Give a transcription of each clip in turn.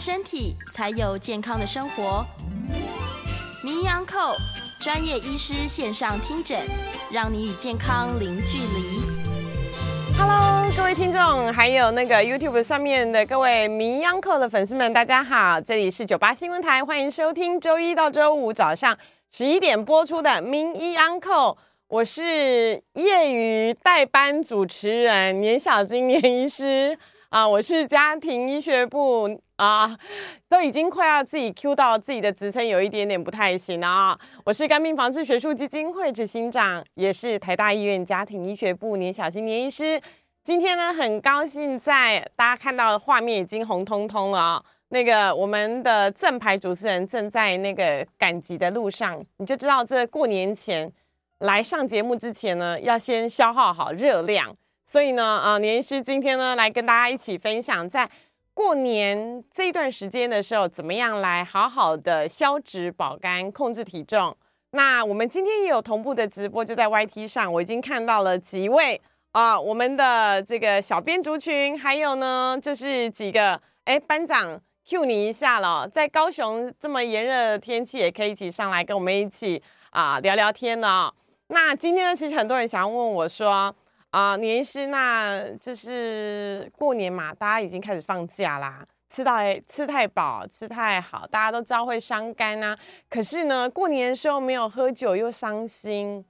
身体，才有健康的生活。名医安扣专业医师线上听诊，让你与健康零距离。Hello，各位听众，还有那个 YouTube 上面的各位名医安扣的粉丝们，大家好，这里是九八新闻台，欢迎收听周一到周五早上十一点播出的名医安扣，我是业余代班主持人年小金年医师。啊，我是家庭医学部啊，都已经快要自己 Q 到自己的职称，有一点点不太行了啊。我是肝病防治学术基金会执行长，也是台大医院家庭医学部年小金年医师。今天呢，很高兴在大家看到的画面已经红彤彤了啊。那个我们的正牌主持人正在那个赶集的路上，你就知道这过年前来上节目之前呢，要先消耗好热量。所以呢，啊，年医师今天呢，来跟大家一起分享，在过年这一段时间的时候，怎么样来好好的消脂保肝、控制体重。那我们今天也有同步的直播，就在 YT 上，我已经看到了几位啊，我们的这个小编族群，还有呢，就是几个哎班长 Q 你一下了，在高雄这么炎热的天气，也可以一起上来跟我们一起啊聊聊天呢。那今天呢，其实很多人想要问我说。啊，年师，那就是过年嘛，大家已经开始放假啦，吃到吃太饱，吃太好，大家都知道会伤肝啊。可是呢，过年的时候没有喝酒又伤心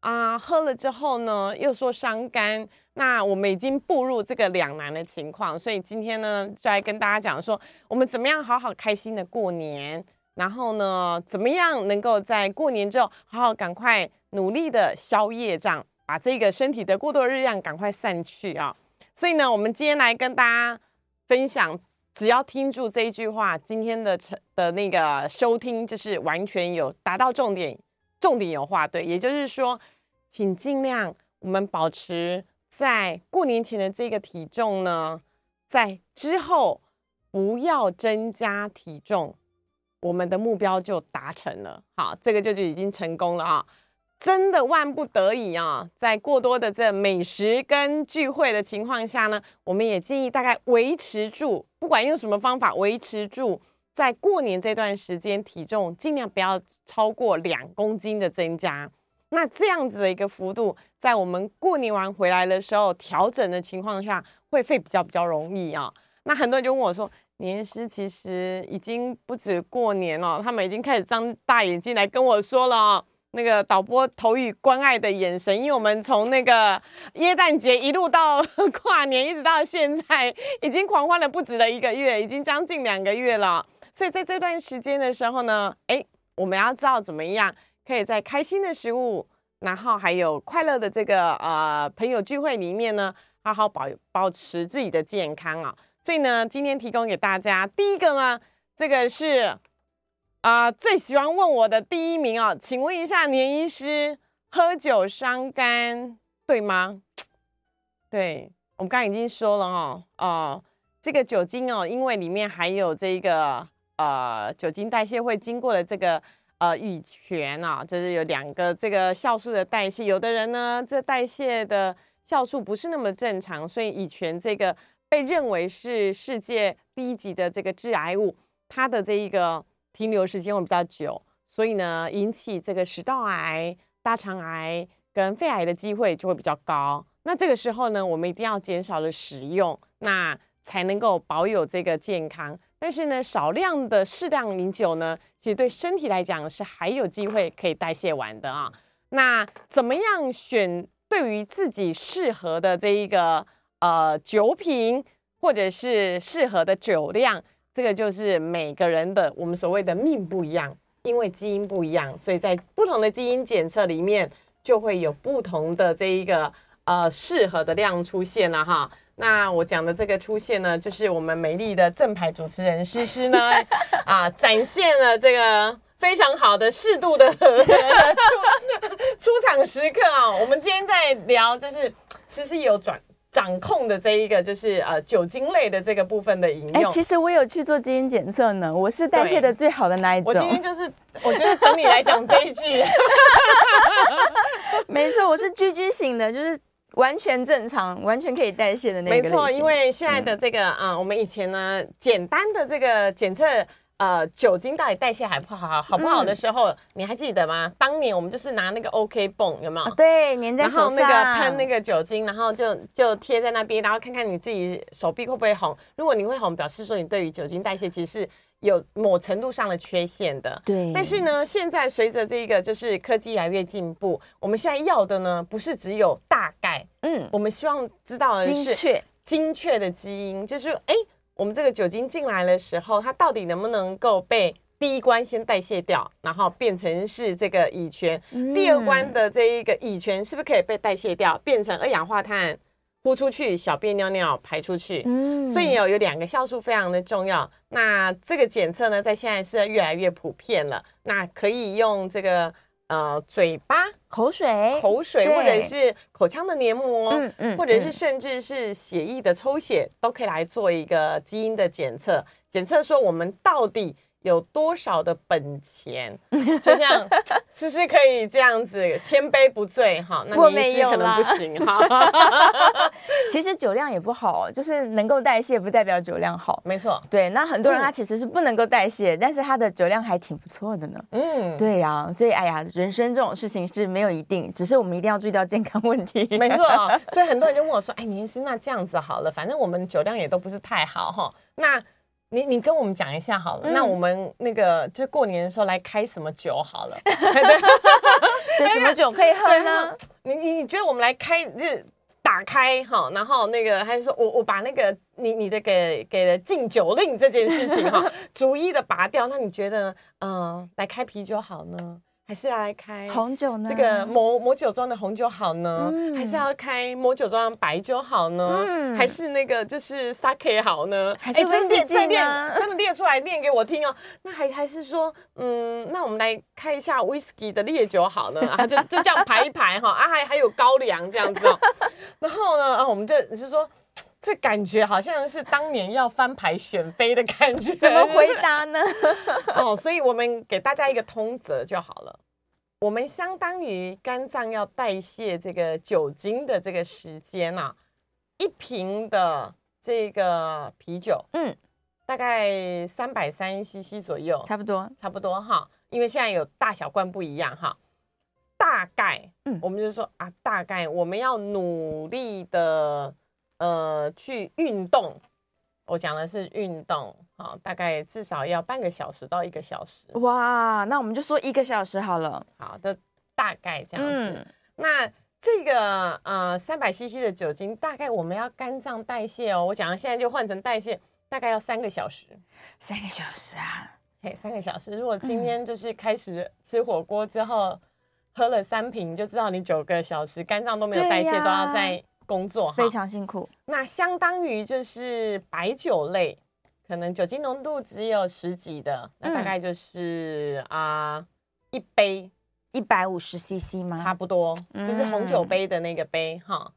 啊，喝了之后呢又说伤肝，那我们已经步入这个两难的情况。所以今天呢，就来跟大家讲说，我们怎么样好好开心的过年，然后呢，怎么样能够在过年之后好好赶快努力的消业障。把这个身体的过多热量赶快散去啊！所以呢，我们今天来跟大家分享，只要听住这一句话，今天的的那个收听就是完全有达到重点，重点有画对。也就是说，请尽量我们保持在过年前的这个体重呢，在之后不要增加体重，我们的目标就达成了。好，这个就就已经成功了啊！真的万不得已啊，在过多的这美食跟聚会的情况下呢，我们也建议大概维持住，不管用什么方法维持住，在过年这段时间体重尽量不要超过两公斤的增加。那这样子的一个幅度，在我们过年完回来的时候调整的情况下，会会比较比较容易啊。那很多人就问我说，年师其实已经不止过年了，他们已经开始张大眼睛来跟我说了。那个导播投予关爱的眼神，因为我们从那个耶诞节一路到 跨年，一直到现在，已经狂欢了不止的一个月，已经将近两个月了。所以在这段时间的时候呢，哎，我们要知道怎么样可以在开心的食物，然后还有快乐的这个呃朋友聚会里面呢，好好保保持自己的健康啊。所以呢，今天提供给大家第一个呢，这个是。啊、最喜欢问我的第一名啊，请问一下年医师，喝酒伤肝对吗？对，我们刚刚已经说了哦，哦、这个酒精哦，因为里面还有这个呃酒精代谢会经过的这个呃乙醛啊，就是有两个这个酵素的代谢，有的人呢这代谢的酵素不是那么正常，所以乙醛这个被认为是世界第一级的这个致癌物，它的这一个。停留时间会比较久，所以呢，引起这个食道癌、大肠癌跟肺癌的机会就会比较高。那这个时候呢，我们一定要减少了食用，那才能够保有这个健康。但是呢，少量的适量饮酒呢，其实对身体来讲是还有机会可以代谢完的啊。那怎么样选对于自己适合的这一个呃酒品，或者是适合的酒量，这个就是每个人的我们所谓的命不一样，因为基因不一样，所以在不同的基因检测里面就会有不同的这一个呃适合的量出现了哈。那我讲的这个出现呢，就是我们美丽的正牌主持人诗诗呢 啊，展现了这个。非常好的适度的 出出场时刻啊！我们今天在聊，就是其实有转掌控的这一个，就是呃酒精类的这个部分的饮用。哎、欸，其实我有去做基因检测呢，我是代谢的最好的那一种。我今天就是，我就是等你来讲这一句。没错，我是 GG 型的，就是完全正常，完全可以代谢的那个。没错，因为现在的这个啊、嗯，我们以前呢，简单的这个检测。呃，酒精到底代谢还不好，好不好的时候，嗯、你还记得吗？当年我们就是拿那个 OK 泵，有没有？啊、对，粘在手上，然后那个喷那个酒精，然后就就贴在那边，然后看看你自己手臂会不会红。如果你会红，表示说你对于酒精代谢其实是有某程度上的缺陷的。对。但是呢，现在随着这个就是科技越来越进步，我们现在要的呢，不是只有大概，嗯，我们希望知道的是精确精确的基因，就是哎。诶我们这个酒精进来的时候，它到底能不能够被第一关先代谢掉，然后变成是这个乙醛？嗯、第二关的这一个乙醛是不是可以被代谢掉，变成二氧化碳呼出去，小便尿尿排出去？嗯，所以有有两个酵素非常的重要。那这个检测呢，在现在是越来越普遍了。那可以用这个。呃，嘴巴、口水、口水，或者是口腔的黏膜，嗯嗯，或者是甚至是血液的抽血，嗯，都可以来做一个基因的检测，检测说我们到底。有多少的本钱？就像诗诗可以这样子千杯不醉哈，那你是可能不行哈。其实酒量也不好，就是能够代谢不代表酒量好。没错，对。那很多人他其实是不能够代谢，嗯，但是他的酒量还挺不错的呢。嗯，对呀，啊。所以哎呀，人生这种事情是没有一定，只是我们一定要注意到健康问题。没错，所以很多人就问我说：“哎，年轻那这样子好了，反正我们酒量也都不是太好哈。”那你你跟我们讲一下好了，嗯，那我们那个就过年的时候来开什么酒好了？对，什么酒可以喝呢？你你你觉得我们来开就打开哈，然后那个还是说我我把那个你你的给给了禁酒令这件事情哈，逐一的拔掉，那你觉得嗯、呃，来开啤酒好呢？还是要来开红酒呢？这个某某酒庄的红酒好呢？嗯、还是要开某酒庄的白酒好呢？嗯、还是那个就是 sake 好呢？还是威士忌呢？欸、真的列出来念给我听哦。那还还是说，嗯，那我们来开一下 whisky 的烈酒好呢？啊，就就这样排一排哈。啊，还还有高粱这样子哦。然后呢，啊，我们就就是说，这感觉好像是当年要翻牌选妃的感觉。怎么回答呢？哦，所以我们给大家一个通则就好了。我们相当于肝脏要代谢这个酒精的这个时间啊，一瓶的这个啤酒，嗯，大概三百三 CC 左右，差不多，差不多哈。因为现在有大小罐不一样哈，大概，嗯，我们就说啊，大概我们要努力的呃去运动。我讲的是运动，好，大概至少要半个小时到一个小时。哇，那我们就说一个小时好了。好的，大概这样子。嗯、那这个呃三百 CC 的酒精，大概我们要肝脏代谢哦。我讲的现在就换成代谢，大概要三个小时。三个小时啊？嘿，三个小时。如果今天就是开始吃火锅之后、嗯、喝了三瓶，就知道你九个小时肝脏都没有代谢，都要在。工作非常辛苦，那相当于就是白酒类，可能酒精浓度只有十几的，那大概就是啊、嗯呃、一杯一百五十 CC 吗？差不多，就是红酒杯的那个杯哈、嗯。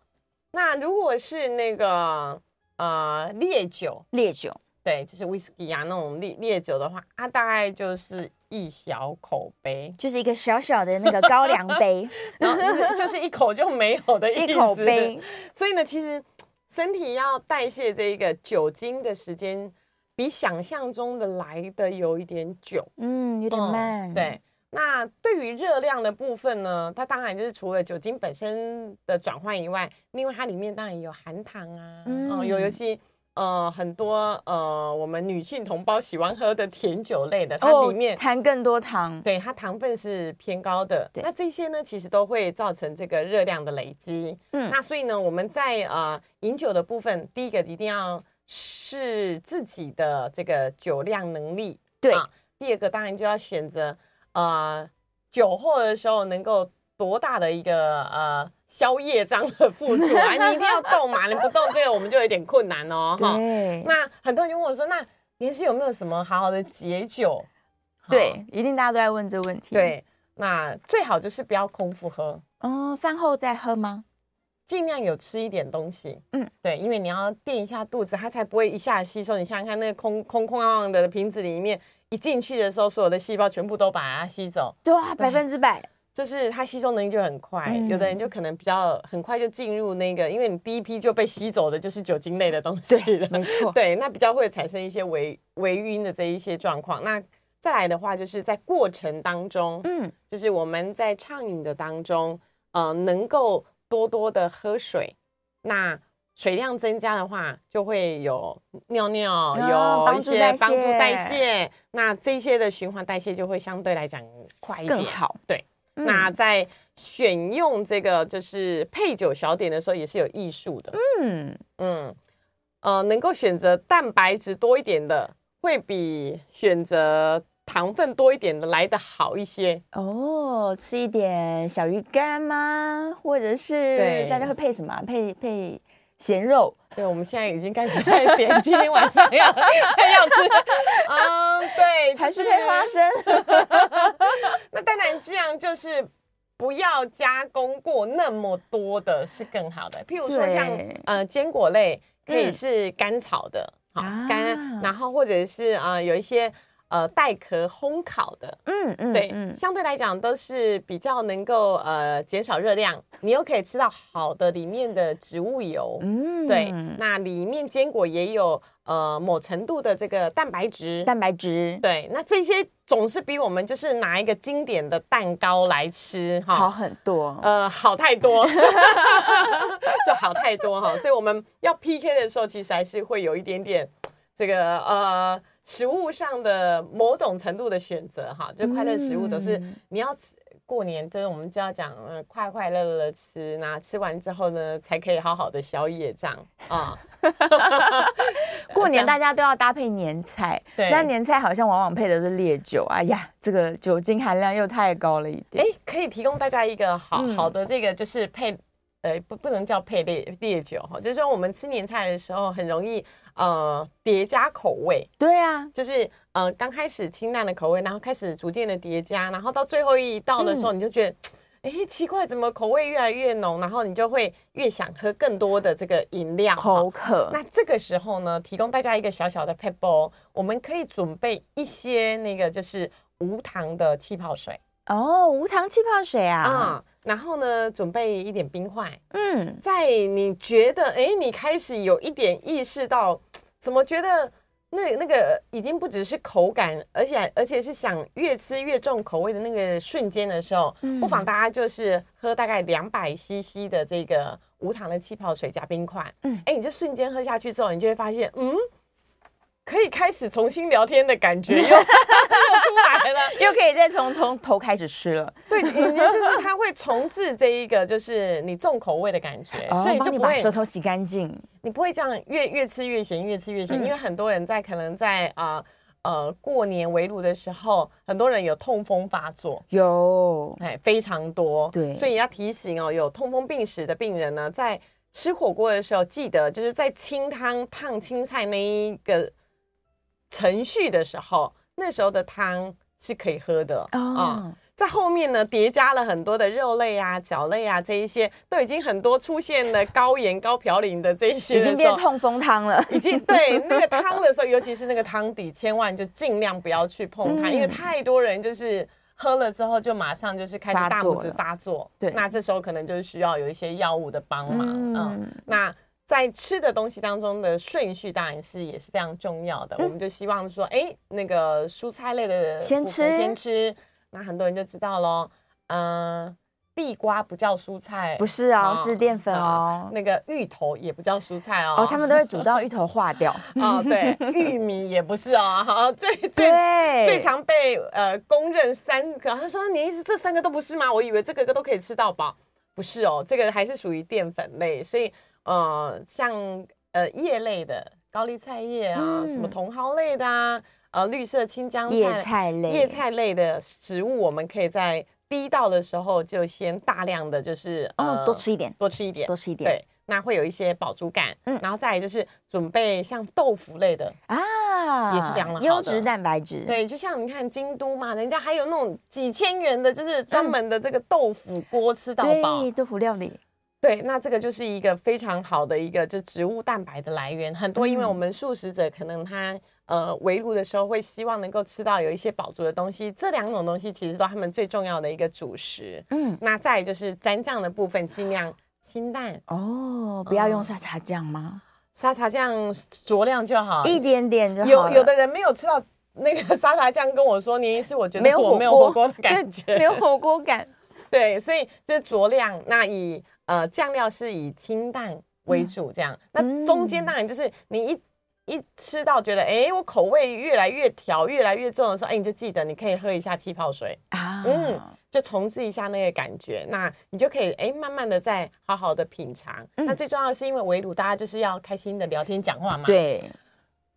那如果是那个呃烈酒，烈酒。对，就是威士忌啊，那种烈烈酒的话，它大概就是一小口杯，就是一个小小的那个高粱杯，然后就是就是一口就没有的一口杯。所以呢，其实身体要代谢这一个酒精的时间，比想象中的来的有一点久，嗯，有点慢。嗯、对，那对于热量的部分呢，它当然就是除了酒精本身的转换以外，另外它里面当然有含糖啊，嗯，哦、有尤其。呃很多呃我们女性同胞喜欢喝的甜酒类的，它里面、哦、含更多糖，对，它糖分是偏高的。那这些呢，其实都会造成这个热量的累积。嗯，那所以呢，我们在呃饮酒的部分，第一个一定要试自己的这个酒量能力。对、啊，第二个当然就要选择呃酒后的时候能够多大的一个呃。消业障的付出啊，你一定要动嘛，你不动这个我们就有点困难哦。哈，那很多人就问我说，那妍希有没有什么好好的解酒？对，一定大家都在问这个问题。对，那最好就是不要空腹喝。哦，饭后再喝吗？尽量有吃一点东西。嗯，对，因为你要垫一下肚子，它才不会一下吸收。你想想看，那个空空空荡荡的瓶子里面一进去的时候，所有的细胞全部都把它吸走。对啊，百分之百。就是它吸收能力就很快，嗯、有的人就可能比较很快就进入那个，因为你第一批就被吸走的就是酒精类的东西了，没错，对，那比较会产生一些微微晕的这一些状况。那再来的话，就是在过程当中，嗯，就是我们在畅饮的当中，呃，能够多多的喝水，那水量增加的话，就会有尿尿，有一些帮助代谢，那这些的循环代谢就会相对来讲快一点，更好，对。那在选用这个就是配酒小点的时候，也是有艺术的。嗯嗯，呃，能够选择蛋白质多一点的，会比选择糖分多一点的来的好一些。哦，吃一点小鱼干吗？或者是对大家会配什么？配配咸肉？对，我们现在已经开始在点，今天晚上要 要吃。嗯，对，还是配花生。那当然，这样就是不要加工过那么多的，是更好的。譬如说像呃坚果类，可以是干炒的，好干，然后或者是呃有一些。呃，带壳烘烤的，嗯嗯，对，嗯，相对来讲都是比较能够呃减少热量，你又可以吃到好的里面的植物油，嗯，对，那里面坚果也有呃某程度的这个蛋白质，蛋白质，对，那这些总是比我们就是拿一个经典的蛋糕来吃哈。好很多，呃，好太多，就好太多哈，所以我们要 PK 的时候，其实还是会有一点点这个呃。食物上的某种程度的选择，哈，就快乐食物，总是你要吃过年，就是我们就要讲，呃，快快乐乐的吃，那吃完之后呢，才可以好好的消业障啊。过年大家都要搭配年菜，对，但年菜好像往往配的是烈酒，哎呀，这个酒精含量又太高了一点。哎，可以提供大家一个好好的这个，就是配，呃，不不能叫配烈烈酒哈，就是说我们吃年菜的时候很容易。呃，叠加口味，对啊，就是呃，刚开始清淡的口味，然后开始逐渐的叠加，然后到最后一道的时候，嗯、你就觉得，哎，奇怪，怎么口味越来越浓？然后你就会越想喝更多的这个饮料，口渴。那这个时候呢，提供大家一个小小的 pebble，，我们可以准备一些那个就是无糖的气泡水。哦，无糖气泡水啊，嗯。然后呢，准备一点冰块。嗯，在你觉得，哎，你开始有一点意识到，怎么觉得那那个已经不只是口感，而且而且是想越吃越重口味的那个瞬间的时候，嗯、不妨大家就是喝大概两百 CC 的这个无糖的气泡水加冰块。嗯，哎，你这瞬间喝下去之后，你就会发现，嗯。可以开始重新聊天的感觉 又又出来了，又可以再从头头开始吃了。对，就是它会重置这一个，就是你重口味的感觉，哦、所以就不会把舌头洗干净。你不会这样越越吃越咸，越吃越咸，嗯、因为很多人在可能在啊呃，呃过年围炉的时候，很多人有痛风发作，有哎非常多。对，所以要提醒哦，有痛风病史的病人呢，在吃火锅的时候，记得就是在清汤烫青菜那一个。程序的时候，那时候的汤是可以喝的啊、oh. 嗯。在后面呢，叠加了很多的肉类啊、角类啊，这一些都已经很多出现了高盐、高嘌呤的这一些，已经变痛风汤了。已经对那个汤的时候，尤其是那个汤底，千万就尽量不要去碰它，嗯、因为太多人就是喝了之后就马上就是开始大拇指发作。对，那这时候可能就是需要有一些药物的帮忙。嗯，嗯，那。在吃的东西当中的顺序当然是也是非常重要的，嗯、我们就希望说，哎，那个蔬菜类的先吃先吃，那很多人就知道喽，嗯、呃，地瓜不叫蔬菜，不是哦，哦是淀粉哦、嗯。那个芋头也不叫蔬菜哦。哦，他们都会煮到芋头化掉。哦，对，玉米也不是哦。好，最 最最常被呃公认三个，他说你意思这三个都不是吗？我以为这个个都可以吃到饱，不是哦，这个还是属于淀粉类。所以呃，像呃叶类的高丽菜叶啊，嗯、什么茼蒿类的啊，呃绿色青江菜叶菜类叶菜类的食物，我们可以在。第一道的时候就先大量的就是哦，多吃一点，多吃一点，多吃一点，对，那会有一些饱足感，嗯，然后再来就是准备像豆腐类的啊，也是非常的优质蛋白质，对，就像你看京都嘛，人家还有那种几千元的，就是专门的这个豆腐锅吃到饱，对，豆腐料理，对，那这个就是一个非常好的一个就植物蛋白的来源，很多因为我们素食者可能他。呃，围炉的时候会希望能够吃到有一些饱足的东西，这两种东西其实都是他们最重要的一个主食。嗯，那再就是蘸酱的部分，尽量清淡哦，不要用沙茶酱吗？沙茶酱酌量就好，一点点就好。有有的人没有吃到那个 沙茶酱，跟我说，你是我觉得没有没有火锅的感觉，没有火锅感。对，所以就是酌量。那以呃酱料是以清淡为主，这样。嗯、那中间当然就是你一。一吃到觉得哎、欸，我口味越来越调，越来越重的时候，哎、欸，你就记得你可以喝一下气泡水啊，嗯，就重置一下那个感觉，那你就可以哎、欸，慢慢的再好好的品尝。嗯、那最重要的是，因为围炉大家就是要开心的聊天讲话嘛，对。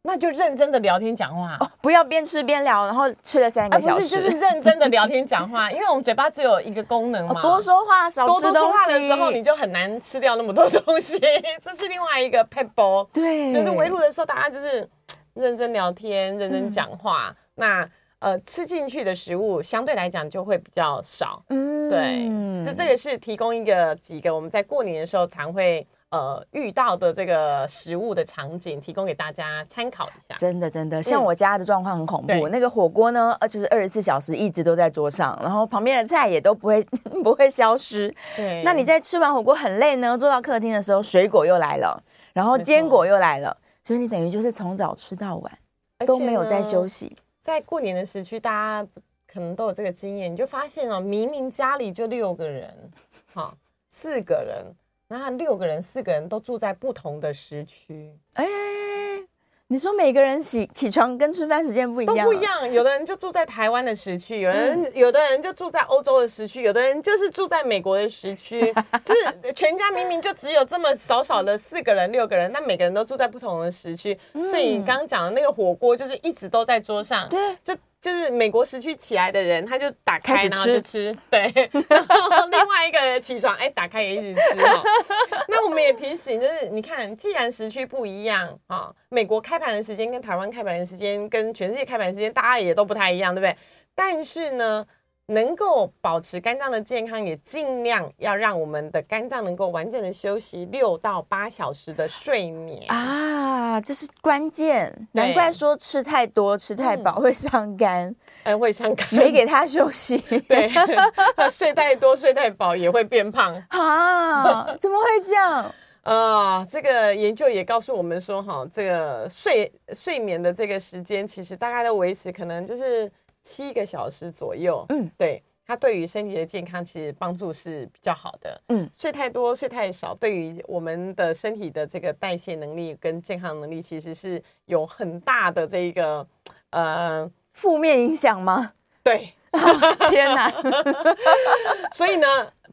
那就认真的聊天讲话哦，不要边吃边聊，然后吃了三个小时。啊、不是，就是认真的聊天讲话，因为我们嘴巴只有一个功能嘛，哦、多说话少吃东西。多多说话的时候，你就很难吃掉那么多东西。这是另外一个 pebble，对，就是围炉的时候，大家就是认真聊天，认真讲话。嗯、那呃，吃进去的食物相对来讲就会比较少。嗯，对，这这也是提供一个几个我们在过年的时候常会。呃，遇到的这个食物的场景，提供给大家参考一下。真的，真的，像我家的状况很恐怖。嗯、那个火锅呢，而且是二十四小时一直都在桌上，然后旁边的菜也都不会 不会消失。对。那你在吃完火锅很累呢，坐到客厅的时候，水果又来了，然后坚果又来了，所以你等于就是从早吃到晚，都没有在休息。在过年的时区，大家可能都有这个经验，你就发现哦，明明家里就六个人，哈，四个人。那六个人，四个人都住在不同的时区。哎，你说每个人起起床跟吃饭时间不一样，都不一样。有的人就住在台湾的时区，有人、嗯、有的人就住在欧洲的时区，有的人就是住在美国的时区。就是全家明明就只有这么少少的四个人、六个人，但每个人都住在不同的时区。嗯、所以你刚刚讲的那个火锅，就是一直都在桌上。对，就。就是美国时区起来的人，他就打开，然后就吃，对。然后另外一个人起床，哎，打开也一直吃。那我们也提醒，就是你看，既然时区不一样啊，美国开盘的时间跟台湾开盘的时间跟全世界开盘的时间，大家也都不太一样，对不对？但是呢。能够保持肝脏的健康，也尽量要让我们的肝脏能够完整的休息六到八小时的睡眠啊，这是关键。难怪说吃太多、吃太饱会伤肝，嗯，会伤肝，没给他休息。对，睡太多、睡太饱也会变胖 啊？怎么会这样？啊，这个研究也告诉我们说，哈，这个睡睡眠的这个时间，其实大概都维持可能就是。七个小时左右，嗯，对，它对于身体的健康其实帮助是比较好的，嗯，睡太多睡太少，对于我们的身体的这个代谢能力跟健康能力，其实是有很大的这个呃负面影响吗？对，天哪，所以呢。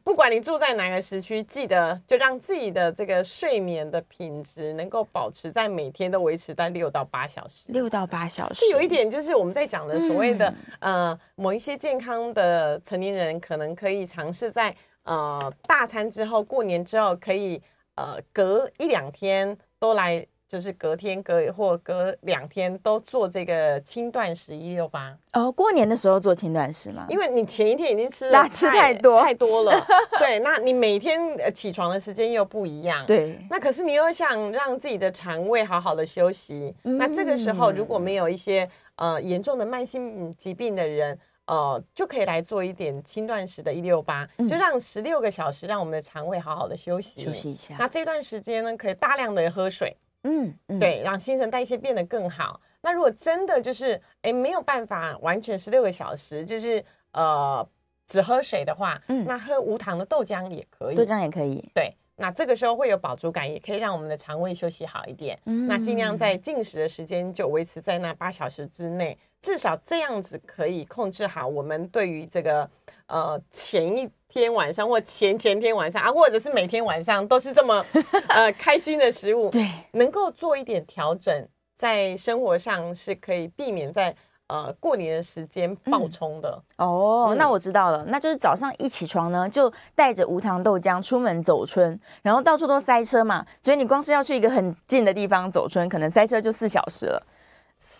不管你住在哪个时区，记得就让自己的这个睡眠的品质能够保持在每天都维持在六到八小时。六到八小时，就有一点就是我们在讲的所谓的、嗯、呃某一些健康的成年人，可能可以尝试在呃大餐之后、过年之后，可以呃隔一两天都来。就是隔天隔或隔两天都做这个轻断食一六八哦，过年的时候做轻断食吗？因为你前一天已经吃了吃太多太多了，对，那你每天起床的时间又不一样，对，那可是你又想让自己的肠胃好好的休息，嗯、那这个时候如果没有一些呃严重的慢性疾病的人，呃，就可以来做一点轻断食的一六八，就让十六个小时让我们的肠胃好好的休息休息一下，那这段时间呢，可以大量的喝水。嗯，嗯对，让新陈代谢变得更好。那如果真的就是，哎，没有办法完全十六个小时，就是呃，只喝水的话，嗯，那喝无糖的豆浆也可以，豆浆也可以，对。那这个时候会有饱足感，也可以让我们的肠胃休息好一点。嗯，那尽量在进食的时间就维持在那八小时之内，至少这样子可以控制好我们对于这个呃前一天晚上或前前天晚上啊，或者是每天晚上都是这么 呃开心的食物，对，能够做一点调整，在生活上是可以避免在。呃，过年的时间爆冲的、嗯、哦、嗯，那我知道了，那就是早上一起床呢，就带着无糖豆浆出门走春，然后到处都塞车嘛，所以你光是要去一个很近的地方走春，可能塞车就四小时了。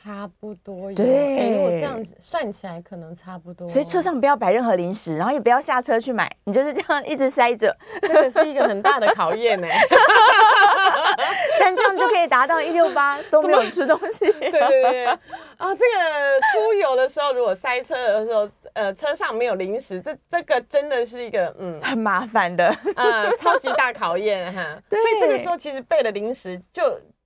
差不多，对、欸，如果这样子算起来，可能差不多。所以车上不要摆任何零食，然后也不要下车去买，你就是这样一直塞着，这个是一个很大的考验呢。但这样就可以达到一六八都没有吃东西。对对对啊，这个出游的时候如果塞车的时候，呃，车上没有零食，这这个真的是一个嗯很麻烦的，呃，超级大考验哈。所以这个时候其实备了零食就。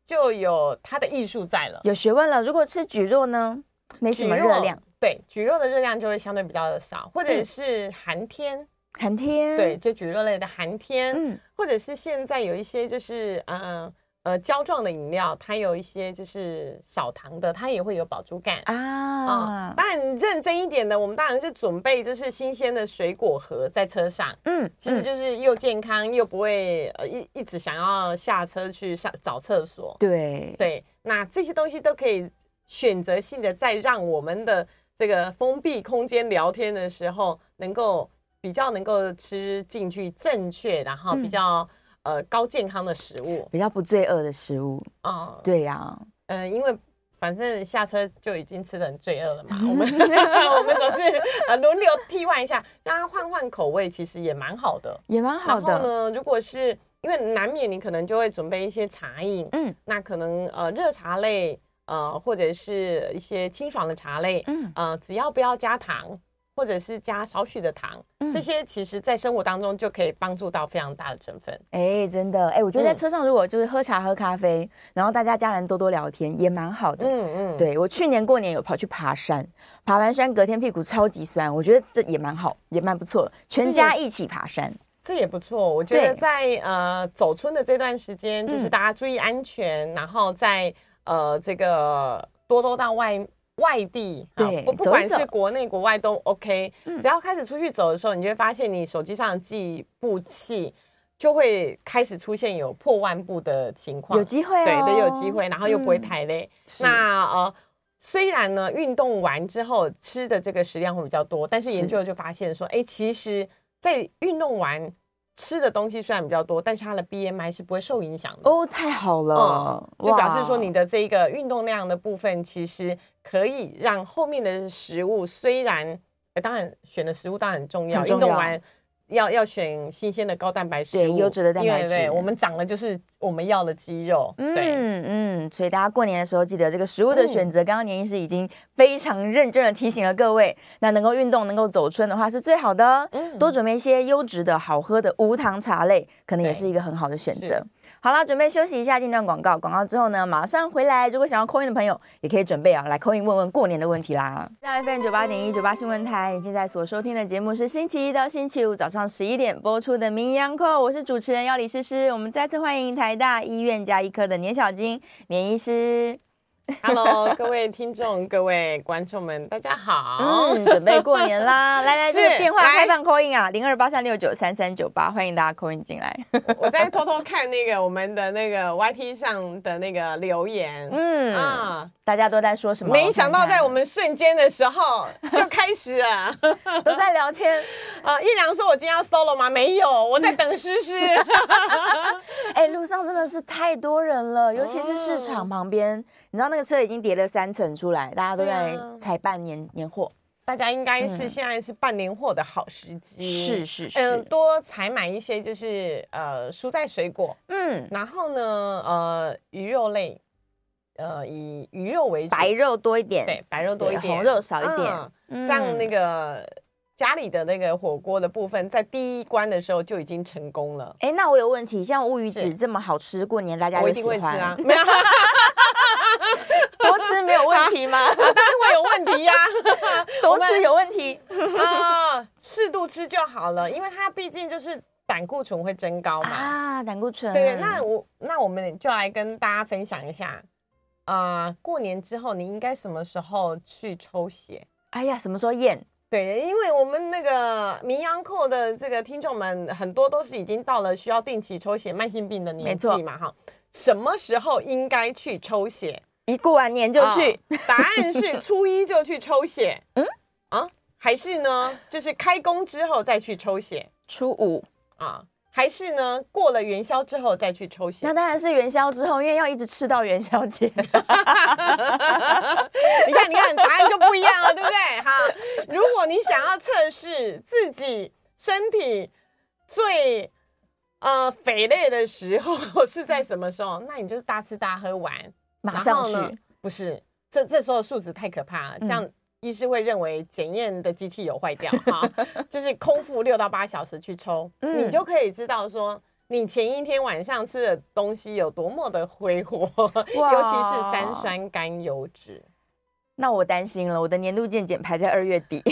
就有它的艺术在了，有学问了。如果吃蒟蒻呢，没什么热量，对，蒟蒻的热量就会相对比较的少，或者是寒天，寒天，对，就蒟蒻类的寒天，嗯，或者是现在有一些就是嗯。呃呃，胶状的饮料，它有一些就是少糖的，它也会有饱足感啊。啊、嗯，当然认真一点的，我们当然是准备就是新鲜的水果盒在车上。嗯，其实就是又健康又不会呃一一直想要下车去上找厕所。对对，那这些东西都可以选择性的在让我们的这个封闭空间聊天的时候，能够比较能够吃进去正确，然后比较。嗯呃，高健康的食物，比较不罪恶的食物。啊、嗯，对呀、啊，嗯、呃，因为反正下车就已经吃的很罪恶了嘛，我们 我们总是呃轮流替换一下，让他换换口味，其实也蛮好的，也蛮好的。然后呢，如果是因为难免你可能就会准备一些茶饮，嗯，那可能呃热茶类，呃或者是一些清爽的茶类，嗯，呃只要不要加糖。或者是加少许的糖，嗯，这些其实在生活当中就可以帮助到非常大的成分。哎、欸，真的，哎、欸，我觉得在车上如果就是喝茶喝咖啡，嗯、然后大家家人多多聊天也蛮好的。嗯嗯，对，我去年过年有跑去爬山，爬完山隔天屁股超级酸，我觉得这也蛮好，也蛮不错，全家一起爬山，这也不错。我觉得在呃走春的这段时间，就是大家注意安全，嗯、然后在呃这个多多到外。外地对，不不管是国内国外都 OK，嗯，只要开始出去走的时候，你就会发现你手机上的计步器就会开始出现有破万步的情况，有机会，哦，对对，有机会，然后又不会太累。嗯，那呃，虽然呢，运动完之后吃的这个食量会比较多，但是研究就发现说，哎，其实，在运动完。吃的东西虽然比较多，但是它的 BMI 是不会受影响的。哦，太好了，嗯，就表示说你的这个运动量的部分，其实可以让后面的食物虽然，当然选的食物当然很重要，运动完。要要选新鲜的高蛋白食物，对优质的蛋白质。对，我们长的就是我们要的肌肉。对，嗯嗯，所以大家过年的时候记得这个食物的选择。刚刚年医师已经非常认真的提醒了各位，那能够运动、能够走春的话是最好的。嗯，多准备一些优质的好喝的无糖茶类，可能也是一个很好的选择。好了，准备休息一下，进段广告。广告之后呢，马上回来。如果想要扣音的朋友，也可以准备啊，来扣音问问过年的问题啦。在 FM 九八点一九八新闻台，你现在所收听的节目是星期一到星期五早上十一点播出的《名医扣》，我是主持人要李诗诗。我们再次欢迎台大医院加医科的年小金年医师。Hello，各位听众、各位观众们，大家好！嗯，准备过年啦！来来，这个电话开放 call in 啊，零二八三六九三三九八，欢迎大家 call in 进来。我在偷偷看那个我们的那个 YT 上的那个留言，嗯啊，大家都在说什么？没想到在我们瞬间的时候就开始了，都在聊天。啊，一良说：“我今天要 solo 吗？没有，我在等诗诗。”哎，路上真的是太多人了，尤其是市场旁边，你知道那个车已经叠了三层出来，大家都在采办年年货。大家应该是现在是办年货的好时机，是是是，嗯，多采买一些就是呃蔬菜水果，嗯，然后呢呃鱼肉类，呃以鱼肉为主，白肉多一点，对，白肉多一点，红肉少一点，这样那个。家里的那个火锅的部分，在第一关的时候就已经成功了。哎，那我有问题，像乌鱼子这么好吃，过年大家会喜欢啊？没有，多吃没有问题吗？当然会有问题呀，多吃有问题啊。适度吃就好了，因为它毕竟就是胆固醇会增高嘛。啊，胆固醇。对，那我那我们就来跟大家分享一下，啊、呃，过年之后你应该什么时候去抽血？哎呀，什么时候验？对，因为我们那个名医扣的这个听众们很多都是已经到了需要定期抽血慢性病的年纪嘛，哈，什么时候应该去抽血？一过完年就去？哦、答案是初一就去抽血。嗯啊，还是呢，就是开工之后再去抽血？初五啊。还是呢，过了元宵之后再去抽血？那当然是元宵之后，因为要一直吃到元宵节。你看，你看，答案就不一样了，对不对？哈，如果你想要测试自己身体最呃肥累的时候 是在什么时候，那你就是大吃大喝完，马上去。不是，这这时候数值太可怕了，这样。嗯医师会认为检验的机器有坏掉哈，就是空腹六到八小时去抽，嗯、你就可以知道说你前一天晚上吃的东西有多么的挥霍，尤其是三酸甘油脂。那我担心了，我的年度健检排在二月底。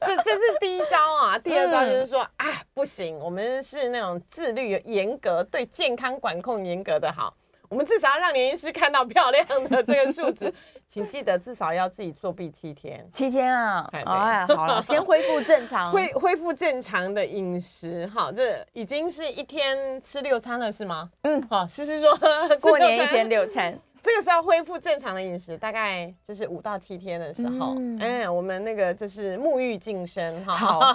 这这是第一招啊，第二招就是说，啊、嗯，不行，我们是那种自律严格、对健康管控严格的好。我们至少要让年医师看到漂亮的这个数值，请记得至少要自己作弊七天。七天啊！哎呀，好了，先恢复正常，恢恢复正常的饮食。好，这已经是一天吃六餐了，是吗？嗯，好，诗诗说过年一天六餐。这个是要恢复正常的饮食，大概就是五到七天的时候，嗯，嗯，我们那个就是沐浴净身，哈，好，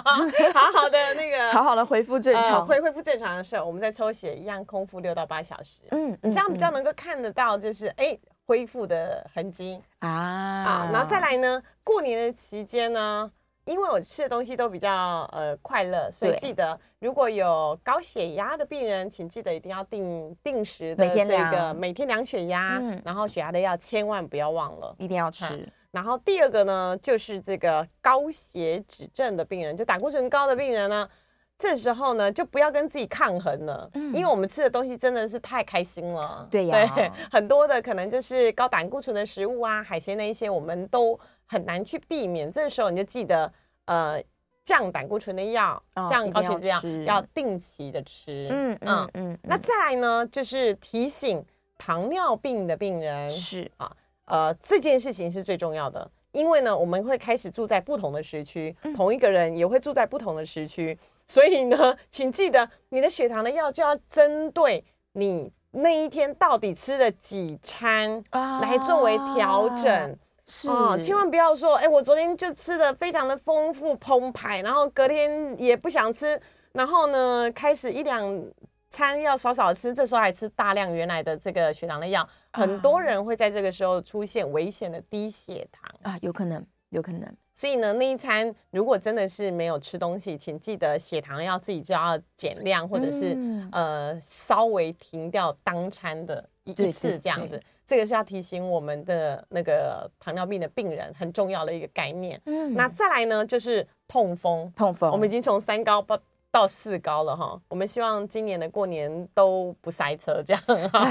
好好的那个，好好的恢复正常，恢恢复正常的时候，我们再抽血一样，空腹六到八小时，嗯，这样比较能够看得到，就是哎恢复的痕迹啊。啊，然后再来呢，过年的期间呢。因为我吃的东西都比较呃快乐，所以记得如果有高血压的病人，请记得一定要定定时的这个每天量血压，嗯、然后血压的药千万不要忘了，一定要吃、嗯。然后第二个呢，就是这个高血脂症的病人，就胆固醇高的病人呢，这时候呢就不要跟自己抗衡了，嗯、因为我们吃的东西真的是太开心了。对呀，对，很多的可能就是高胆固醇的食物啊，海鲜那一些我们都。很难去避免，这时候你就记得，呃，降胆固醇的药，哦、降高血脂药要，定期的吃。嗯嗯嗯。那再来呢，就是提醒糖尿病的病人。是。啊，呃，这件事情是最重要的，因为呢，我们会开始住在不同的时区，嗯、同一个人也会住在不同的时区，所以呢，请记得你的血糖的药就要针对你那一天到底吃了几餐来作为调整。哦，千万不要说，哎，我昨天就吃的非常的丰富澎湃，然后隔天也不想吃，然后呢，开始一两餐要少少吃，这时候还吃大量原来的这个血糖的药，啊、很多人会在这个时候出现危险的低血糖啊，有可能，有可能。所以呢，那一餐如果真的是没有吃东西，请记得血糖要自己就要减量，或者是、嗯、呃稍微停掉当餐的一次这样子。这个是要提醒我们的那个糖尿病的病人很重要的一个概念。嗯，那再来呢，就是痛风。痛风，我们已经从三高到到四高了哈。我们希望今年的过年都不塞车，这样哈。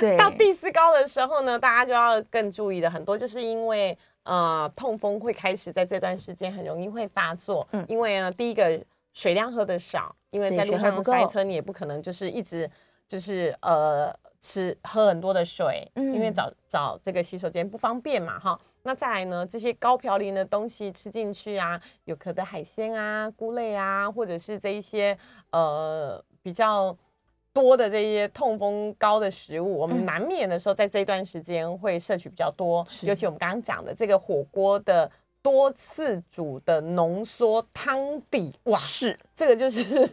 对。到第四高的时候呢，大家就要更注意的很多，就是因为呃，痛风会开始在这段时间很容易会发作。嗯。因为呢，第一个水量喝的少，因为在路上塞车，你也不可能就是一直就是呃。吃喝很多的水，因为找找这个洗手间不方便嘛，哈。那再来呢，这些高嘌呤的东西吃进去啊，有壳的海鲜啊、菇类啊，或者是这一些呃比较多的这些痛风高的食物，我们难免的时候在这一段时间会摄取比较多。是尤其我们刚刚讲的这个火锅的多次煮的浓缩汤底，哇，是这个就是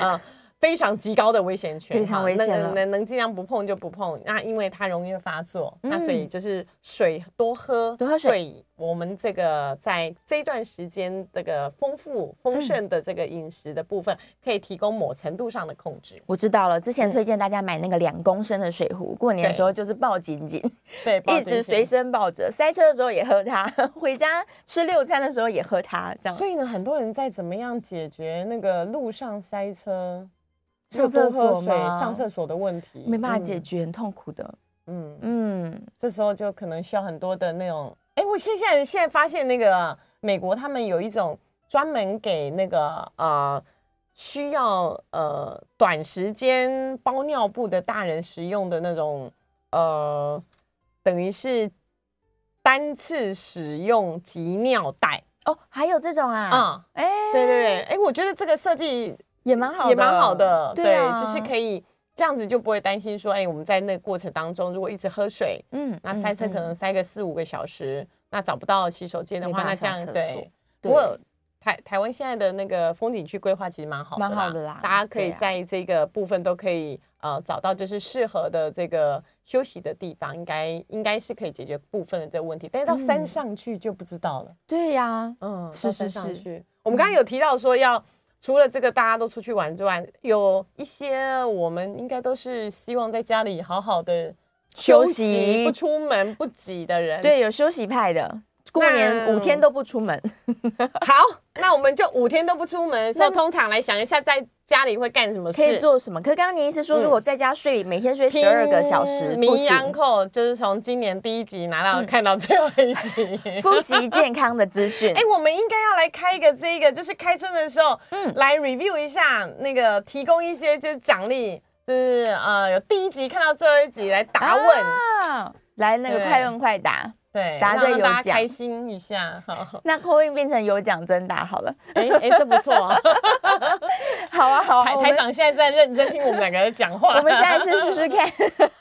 啊。呃非常极高的危险群，非常危险，能能能尽量不碰就不碰。那因为它容易发作，嗯、那所以就是水多喝，多喝水。我们这个在这一段时间这个丰富丰盛的这个饮食的部分，嗯、可以提供某程度上的控制。我知道了，之前推荐大家买那个两公升的水壶，过年的时候就是抱紧紧，对，一直随身抱着，塞车的时候也喝它，回家吃六餐的时候也喝它，这样。所以呢，很多人在怎么样解决那个路上塞车？上厕所吗？上厕所的问题没办法解决，很痛苦的。嗯嗯，这时候就可能需要很多的那种。哎，我现在现在发现那个美国他们有一种专门给那个呃需要呃短时间包尿布的大人使用的那种呃，等于是单次使用集尿袋哦，还有这种啊？嗯，哎、欸，对对对，哎、欸，我觉得这个设计也蛮好，也蛮好的，对，啊、对，就是可以。这样子就不会担心说，哎，我们在那个过程当中，如果一直喝水，嗯，那塞车可能塞个四五个小时，嗯、那找不到洗手间的话，那这样对。对不过台台湾现在的那个风景区规划其实蛮好的，蛮好的啦。大家可以在这个部分都可以、啊、呃找到就是适合的这个休息的地方，应该应该是可以解决部分的这个问题。但是到山上去就不知道了。嗯、对呀、啊，嗯，是是是。是我们刚刚有提到说要。除了这个大家都出去玩之外，有一些我们应该都是希望在家里好好的休息，休息不出门不挤的人。对，有休息派的，过年五天都不出门。好，那我们就五天都不出门。那通常来想一下，在家里会干什么事？可以做什么？可是刚刚您是说，如果在家睡，嗯、每天睡十二个小时，不行。Uncle 就是从今年第一集拿到、嗯、看到最后一集，复习健康的资讯。哎、欸，我们应该要来开一个这个，就是开春的时候，嗯，来 review 一下那个，提供一些就是奖励，就是呃，有第一集看到最后一集来答问，啊、来那个快问快答。对，答对有奖，开心一下。好，那 call in 变成有奖征答好了。哎哎，这不错 啊。好啊好啊，台台长现在在认真听我们两个人讲话。我们下一次试试看。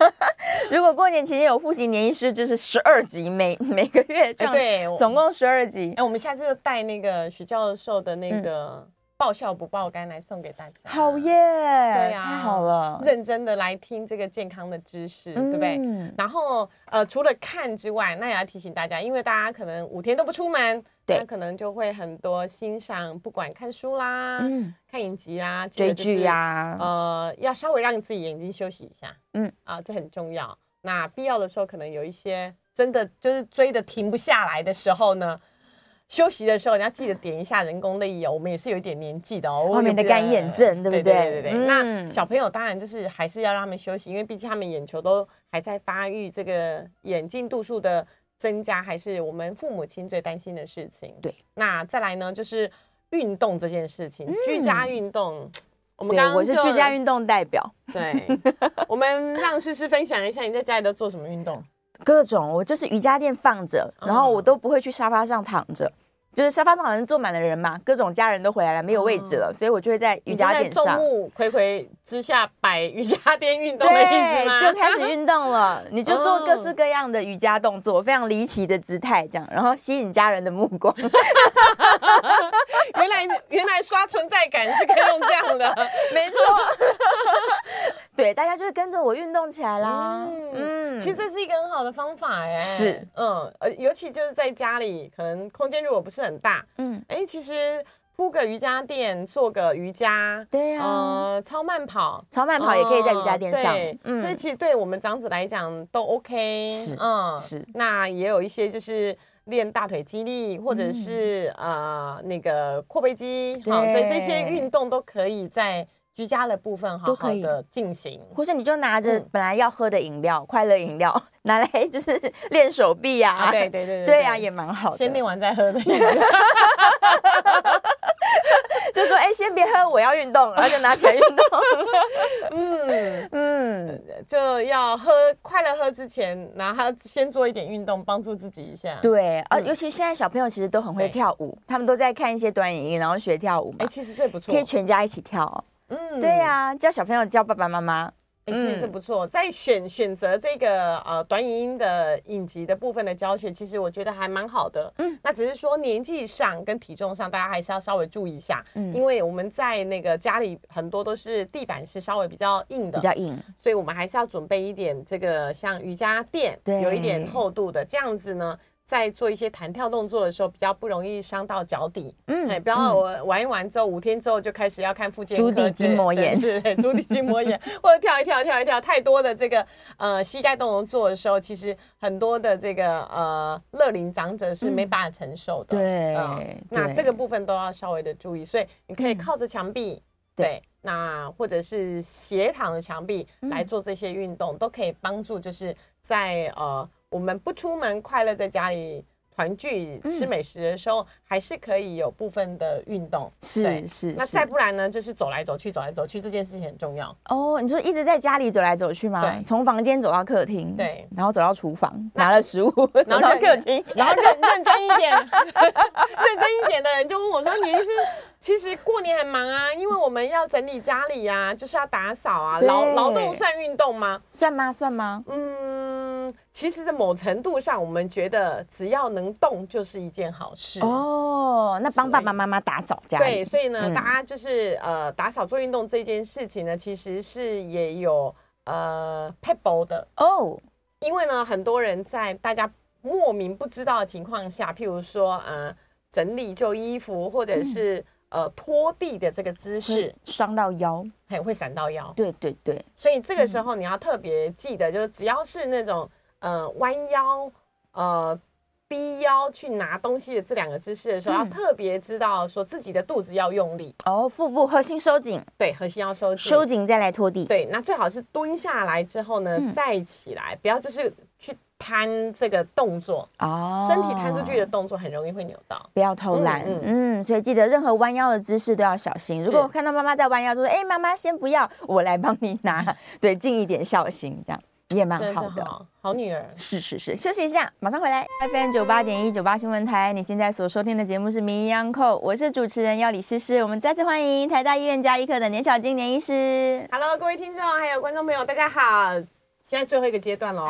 如果过年期间有复习年医师，就是十二集，每每个月这样。对，总共十二集。哎，我们下次就带那个许教授的那个。爆笑不爆肝来送给大家，好耶！对呀、啊，太好了，认真的来听这个健康的知识，嗯、对不对？然后呃，除了看之外，那也要提醒大家，因为大家可能五天都不出门，对，那可能就会很多欣赏，不管看书啦、嗯、看影集啦、追剧呀，呃，要稍微让自己眼睛休息一下，嗯啊，这很重要。那必要的时候，可能有一些真的就是追的停不下来的时候呢。休息的时候，你要记得点一下人工泪液。我们也是有一点年纪的哦，后面的干眼症，对不对？对对对对，对、嗯、那小朋友当然就是还是要让他们休息，因为毕竟他们眼球都还在发育，这个眼镜度数的增加还是我们父母亲最担心的事情。对，那再来呢，就是运动这件事情，嗯、居家运动。我们刚刚我是居家运动代表。对，我们让诗诗分享一下你在家里都做什么运动。各种，我就是瑜伽垫放着，然后我都不会去沙发上躺着，嗯、就是沙发上好像坐满了人嘛，各种家人都回来了，没有位置了，嗯、所以我就会在瑜伽垫上。众目睽睽之下摆瑜伽垫运动的意思吗？对，就开始运动了，你就做各式各样的瑜伽动作，非常离奇的姿态，这样，然后吸引家人的目光。原来原来刷存在感是可以用这样的，没错。对，大家就会跟着我运动起来啦。嗯，其实这是一个很好的方法哎。是，嗯，呃，尤其就是在家里，可能空间如果不是很大，嗯，哎，其实铺个瑜伽垫，做个瑜伽，对呀，呃，超慢跑，超慢跑也可以在瑜伽垫上。对，这其实对我们长者来讲都 OK。是，嗯，是。那也有一些就是练大腿肌力，或者是呃那个阔背肌，好，所以这些运动都可以在。居家的部分好好的进行，或者你就拿着本来要喝的饮料，快乐饮料拿来 就是练手臂呀，对对对 对呀，也蛮好的。先练完再喝的饮料，就说哎，先别喝，我要运动，然后就拿起来运动。嗯嗯，就要喝快乐喝之前，然后先做一点运动，帮助自己一下。对啊，尤其现在小朋友其实都很会跳舞，他们都在看一些短影音，然后学跳舞嘛。哎，其实这不错，可以全家一起跳。嗯，对呀、啊，教小朋友教爸爸妈妈，其实这不错。在选选择这个呃短影音的影集的部分的教学，其实我觉得还蛮好的。嗯，那只是说年纪上跟体重上，大家还是要稍微注意一下。嗯，因为我们在那个家里很多都是地板是稍微比较硬的，比较硬，所以我们还是要准备一点这个像瑜伽垫，对，有一点厚度的，这样子呢。在做一些弹跳动作的时候，比较不容易伤到脚底。嗯，哎，不要我玩一玩之后，五天之后就开始要看附件科。足底筋膜炎，对对，足底筋膜炎，或者跳一跳，跳一跳，太多的这个呃膝盖动作做的时候，其实很多的这个呃乐龄长者是没办法承受的。对，那这个部分都要稍微的注意。所以你可以靠着墙壁，对，那或者是斜躺的墙壁来做这些运动，都可以帮助，就是在呃。我们不出门，快乐在家里团聚吃美食的时候，嗯、还是可以有部分的运动。是是，是。那再不然呢，就是走来走去，走来走去这件事情很重要。哦，你说一直在家里走来走去吗？对，从房间走到客厅，对，然后走到厨房，拿了食物，然后到客厅，然后认认真一点，认真一点的人就问我说：“你是？”其实过年很忙啊，因为我们要整理家里呀、啊，就是要打扫啊。劳劳动算运动吗？算吗？算吗？嗯，其实，在某程度上，我们觉得只要能动就是一件好事。哦，那帮爸爸妈妈打扫家里。对，所以呢，嗯、大家就是呃，打扫做运动这件事情呢，其实是也有呃 pebble 的哦。因为呢，很多人在大家莫名不知道的情况下，譬如说呃，整理旧衣服，或者是、嗯。呃，拖地的这个姿势伤到腰，还会闪到腰。对对对，所以这个时候你要特别记得，就是只要是那种呃弯腰、呃低腰去拿东西的这两个姿势的时候，嗯、要特别知道说自己的肚子要用力哦，腹部核心收紧，对，核心要收紧，收紧再来拖地。对，那最好是蹲下来之后呢，嗯、再起来，不要就是去。摊这个动作哦，身体摊出去的动作很容易会扭到，不要偷懒。嗯，嗯，所以记得任何弯腰的姿势都要小心。如果看到妈妈在弯腰，就说：“哎，妈妈先不要，我来帮你拿。”对，尽一点孝心，这样也蛮好的。好，好女儿。是是是，休息一下，马上回来。FM 九八点一九八新闻台，你现在所收听的节目是《名医央叩》，我是主持人要李诗诗。我们再次欢迎台大医院加医科的年小金年医师。Hello，各位听众还有观众朋友，大家好。现在最后一个阶段喽，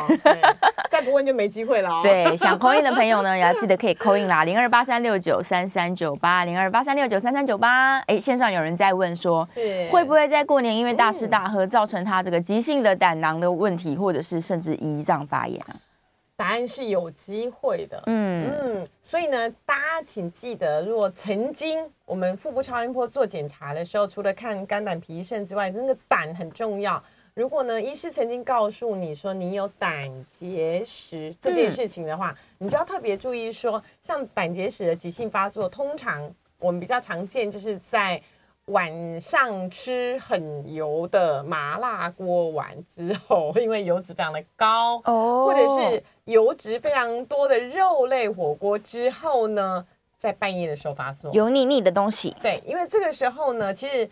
再不问就没机会了。对，想 call in 的朋友呢，也要记得可以 call in 啦，零二八三六九三三九八，零二八三六九三三九八。哎，线上有人在问说，是会不会在过年因为大吃大喝，造成他这个急性的胆囊的问题，或者是甚至胰脏发炎啊？答案是有机会的。嗯嗯，所以呢，大家请记得，如果曾经我们腹部超音波做检查的时候，除了看肝胆脾肾之外，那个胆很重要。如果呢，医师曾经告诉你说你有胆结石这件事情的话，嗯、你就要特别注意说，像胆结石的急性发作，通常我们比较常见就是在晚上吃很油的麻辣锅完之后，因为油脂非常的高，哦，或者是油脂非常多的肉类火锅之后呢，在半夜的时候发作，油腻腻的东西，对，因为这个时候呢，其实。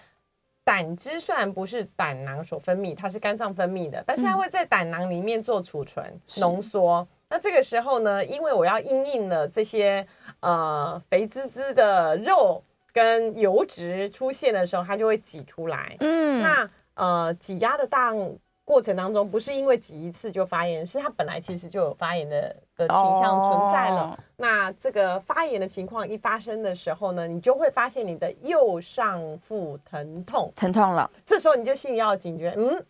胆汁虽然不是胆囊所分泌，它是肝脏分泌的，但是它会在胆囊里面做储存、浓缩、嗯。那这个时候呢，因为我要因应了这些呃肥滋滋的肉跟油脂出现的时候，它就会挤出来。嗯，那呃挤压的大过程当中，不是因为挤一次就发炎，是它本来其实就有发炎的的倾向存在了。哦、那这个发炎的情况一发生的时候呢，你就会发现你的右上腹疼痛，疼痛了。这时候你就心里要警觉，嗯，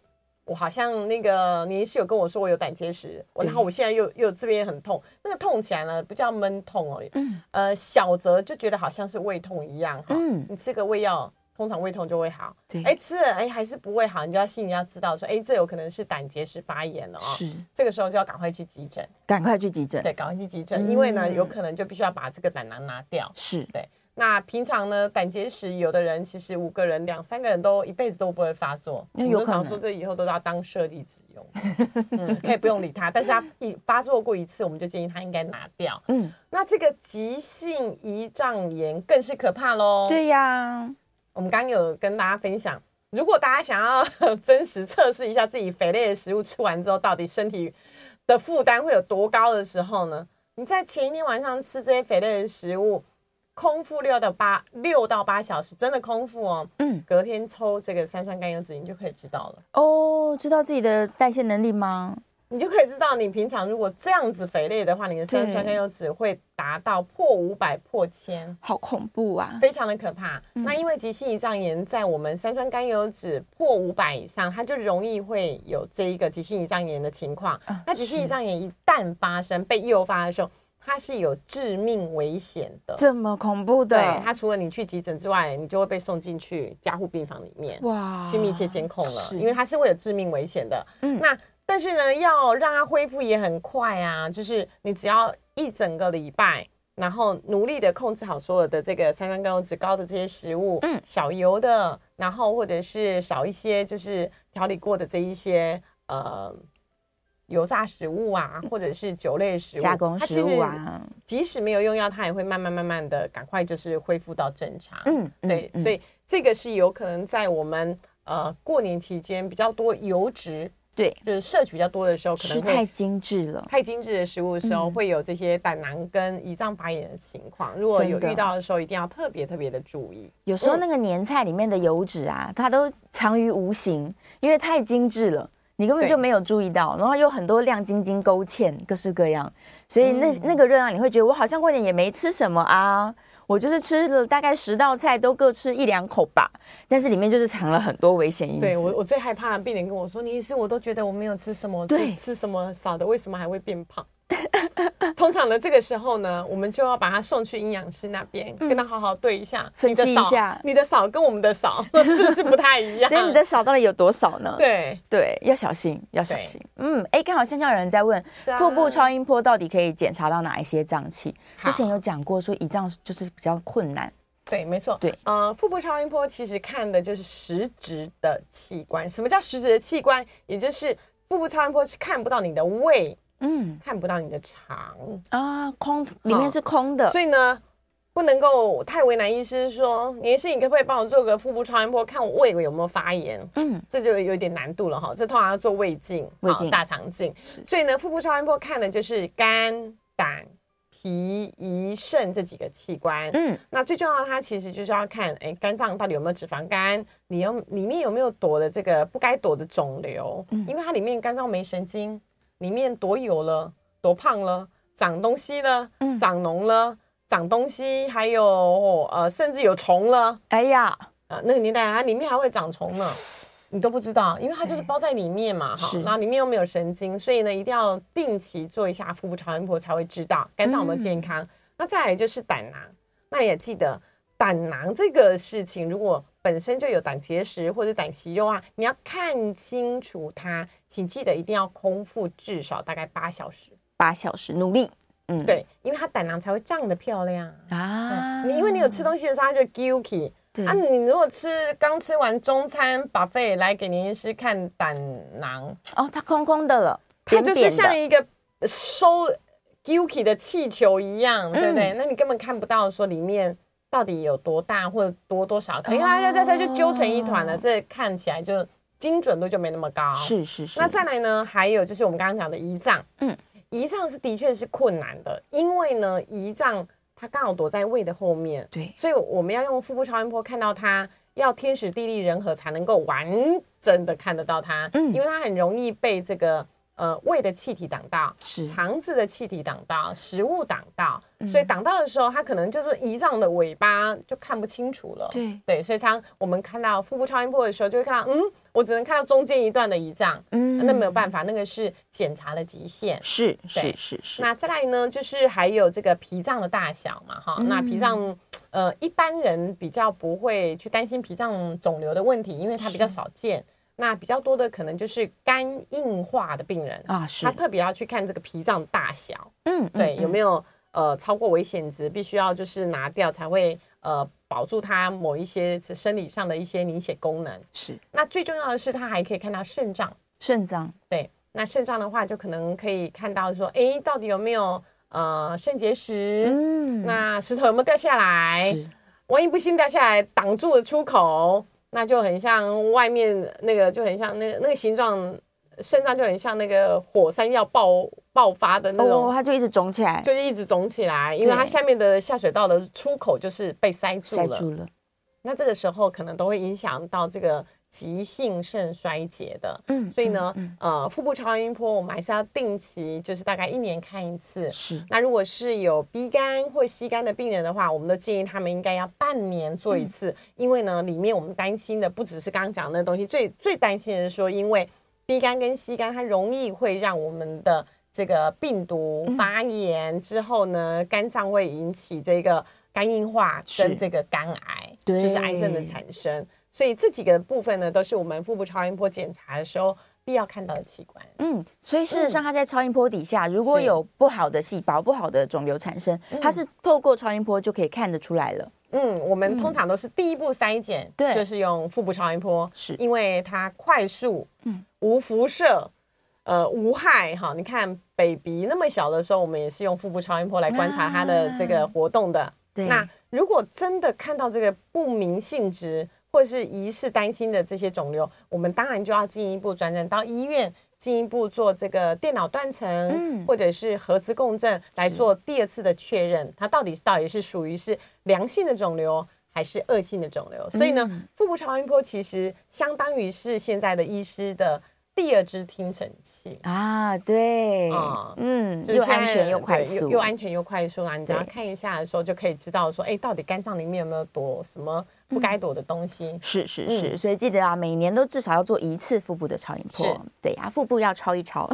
我好像那个你是有跟我说我有胆结石，我然后我现在又又这边很痛，那个痛起来呢不叫闷痛哦，嗯，呃，小则就觉得好像是胃痛一样哈，嗯，你吃个胃药。通常胃痛就会好，对，哎，吃了哎还是不会好，你就要心里要知道说，哎，这有可能是胆结石发炎了哦，是，这个时候就要赶快去急诊，赶快去急诊，对，赶快去急诊，因为呢，有可能就必须要把这个胆囊拿掉，是。对。那平常呢，胆结石有的人其实五个人两三个人都一辈子都不会发作，那有可能。说这以后都要当舍利子用，嗯，可以不用理他，但是他一发作过一次，我们就建议他应该拿掉，嗯，那这个急性胰脏炎更是可怕喽，对呀。我们刚刚有跟大家分享，如果大家想要 真实测试一下自己肥类的食物吃完之后，到底身体的负担会有多高的时候呢？你在前一天晚上吃这些肥类的食物，空腹六到八六到八小时，真的空腹哦。嗯，隔天抽这个三酸甘油酯，你就可以知道了。哦，知道自己的代谢能力吗？你就可以知道，你平常如果这样子肥类的话，你的三酸甘油酯会达到破五百、破千，好恐怖啊，非常的可怕。嗯、那因为急性胰脏炎，在我们三酸甘油酯破五百以上，它就容易会有这一个急性胰脏炎的情况。啊、那急性胰脏炎一旦发生被诱发的时候，它是有致命危险的，这么恐怖的。对，它除了你去急诊之外，你就会被送进去加护病房里面，哇，去密切监控了，因为它是会有致命危险的。嗯，那。但是呢，要让它恢复也很快啊，就是你只要一整个礼拜，然后努力的控制好所有的这个三酸甘油脂高的这些食物，嗯，少油的，然后或者是少一些就是调理过的这一些呃油炸食物啊，或者是酒类食物、加工食物啊，即使没有用药，它也会慢慢慢慢的赶快就是恢复到正常。嗯，对，嗯、所以这个是有可能在我们呃过年期间比较多油脂。对，就是摄取比较多的时候，可能太精致了。太精致的食物的时候，会有这些胆囊跟胰脏发炎的情况。如果有遇到的时候，一定要特别特别的注意。有时候那个年菜里面的油脂啊，它都藏于无形，因为太精致了，你根本就没有注意到。然后有很多亮晶晶勾芡，各式各样，所以那那个热量，你会觉得我好像过年也没吃什么啊。我就是吃了大概十道菜，都各吃一两口吧，但是里面就是藏了很多危险因素。对，我，我最害怕的病人跟我说：“你医师，我都觉得我没有吃什么，对，吃什么少的，为什么还会变胖？” 通常呢这个时候呢，我们就要把他送去营养师那边，嗯、跟他好好对一下，分析一下你的少跟我们的少 是不是不太一样？所以你的少到底有多少呢？对对，要小心，要小心。嗯，哎，刚好线上有人在问，啊、腹部超音波到底可以检查到哪一些脏器？之前有讲过，说胰脏就是比较困难。对，没错。对，呃，腹部超音波其实看的就是实质的器官。什么叫实质的器官？也就是腹部超音波是看不到你的胃。嗯，看不到你的肠啊，空里面是空的，所以呢，不能够太为难医师说，医师你可不可以帮我做个腹部超音波，看我胃有没有发炎？嗯，这就有点难度了哈，这通常要做胃镜、胃镜、大肠镜。所以呢，腹部超音波看的就是肝、胆、脾、胰、肾这几个器官。嗯，那最重要的，它其实就是要看，哎，肝脏到底有没有脂肪肝，你有里面有没有躲的这个不该躲的肿瘤？嗯，因为它里面肝脏没神经。里面躲油了，躲胖了，长东西了，嗯、长脓了，长东西，还有呃，甚至有虫了。哎呀，呃，那个年代它里面还会长虫呢，你都不知道，因为它就是包在里面嘛，哈、欸，然后里面又没有神经，所以呢，一定要定期做一下腹部超音波才会知道肝脏有没有健康。嗯、那再来就是胆囊，那也记得胆囊这个事情，如果本身就有胆结石或者胆息肉啊，你要看清楚它。请记得一定要空腹至少大概八小时，八小时努力，嗯，对，因为它胆囊才会胀得漂亮啊。你因为你有吃东西的时候，它就 guilty。对啊，你如果吃刚吃完中餐 buffet 来给您医师看胆囊，哦，它空空的了，它就是像一个收 guilty 的气球一样，对不对？那你根本看不到说里面到底有多大或者多多少克，因为它它它就揪成一团了，这看起来就。精准度就没那么高，是是是。那再来呢？还有就是我们刚刚讲的胰脏，嗯，胰脏是的确是困难的，因为呢，胰脏它刚好躲在胃的后面，对，所以我们要用腹部超音波看到它，要天时地利人和才能够完整的看得到它，嗯，因为它很容易被这个。呃，胃的气体挡道，是肠子的气体挡道，食物挡道，嗯、所以挡道的时候，它可能就是胰脏的尾巴就看不清楚了。对对，所以常我们看到腹部超音波的时候，就会看到，嗯，我只能看到中间一段的胰脏，嗯，那没有办法，那个是检查的极限。是是是是。那再来呢，就是还有这个脾脏的大小嘛，哈，嗯、那脾脏，呃，一般人比较不会去担心脾脏肿瘤的问题，因为它比较少见。那比较多的可能就是肝硬化的病人啊，是他特别要去看这个脾脏大小，嗯，对，有没有呃超过危险值，必须要就是拿掉才会呃保住他某一些生理上的一些凝血功能。是，那最重要的是他还可以看到肾脏，肾脏，对，那肾脏的话就可能可以看到说，哎，到底有没有呃肾结石？嗯，那石头有没有掉下来？是，万一不幸掉下来，挡住了出口。那就很像外面那个，就很像那个那个形状，肾脏就很像那个火山要爆爆发的那种，哦，它就一直肿起来，就是一直肿起来，因为它下面的下水道的出口就是被塞住了。塞住了，那这个时候可能都会影响到这个。急性肾衰竭的，嗯，所以呢，嗯嗯、呃，腹部超音波我们还是要定期，就是大概一年看一次。是，那如果是有 B 肝或 C 肝的病人的话，我们都建议他们应该要半年做一次，嗯、因为呢，里面我们担心的不只是刚刚讲的那东西，最最担心的是说，因为 B 肝跟 C 肝它容易会让我们的这个病毒发炎之后呢，嗯、肝脏会引起这个肝硬化跟这个肝癌，对，就是癌症的产生。所以这几个部分呢，都是我们腹部超音波检查的时候必要看到的器官。嗯，所以事实上，它在超音波底下，如果有不好的细胞、不好的肿瘤产生，它是透过超音波就可以看得出来了。嗯，我们通常都是第一步筛检，对，就是用腹部超音波，是因为它快速，嗯，无辐射，呃无害哈。你看 baby 那么小的时候，我们也是用腹部超音波来观察它的这个活动的。啊、对。那如果真的看到这个不明性质或者是疑似担心的这些肿瘤，我们当然就要进一步转诊到医院。进一步做这个电脑断层，嗯，或者是核磁共振来做第二次的确认，它到底是到底是属于是良性的肿瘤还是恶性的肿瘤？所以呢，腹部超音波其实相当于是现在的医师的第二支听诊器啊，对，嗯，又安全又快速，又安全又快速啊！你只要看一下的时候，就可以知道说，哎，到底肝脏里面有没有躲什么不该躲的东西？是是是，所以记得啊，每年都至少要做一次腹部的超音波。对呀，腹部要超一超，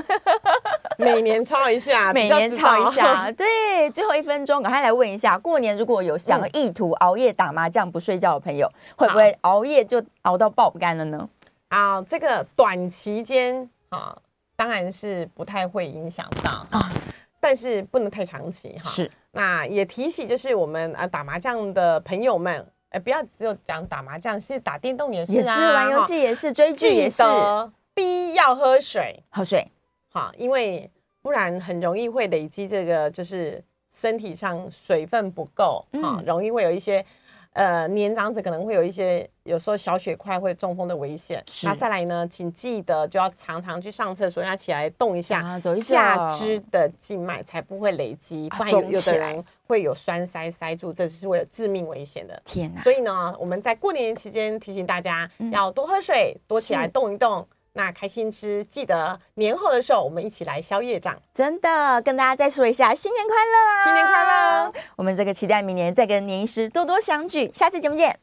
每年超一下，每年超一下。对，最后一分钟，赶快来问一下，过年如果有想意图熬夜打麻将不睡觉的朋友，会不会熬夜就熬到爆肝了呢？啊，这个短期间啊，当然是不太会影响到啊，但是不能太长期哈。是，那也提醒就是我们啊打麻将的朋友们，哎，不要只有讲打麻将，是打电动也是啊，也是玩游戏也是，追剧也是。第一要喝水，喝水，好，因为不然很容易会累积这个，就是身体上水分不够啊，嗯、容易会有一些。呃，年长者可能会有一些，有时候小血块会中风的危险。是那再来呢，请记得就要常常去上厕所，要起来动一下，下，肢的静脉才不会累积，不然有有的人会有栓塞塞住，这是会有致命危险的。天哪！所以呢，我们在过年期间提醒大家要多喝水，嗯、多起来动一动。那开心吃，记得年后的时候我们一起来消业障。真的，跟大家再说一下，新年快乐啊！新年快乐！我们这个期待明年再跟年医师多多相聚，下次节目见，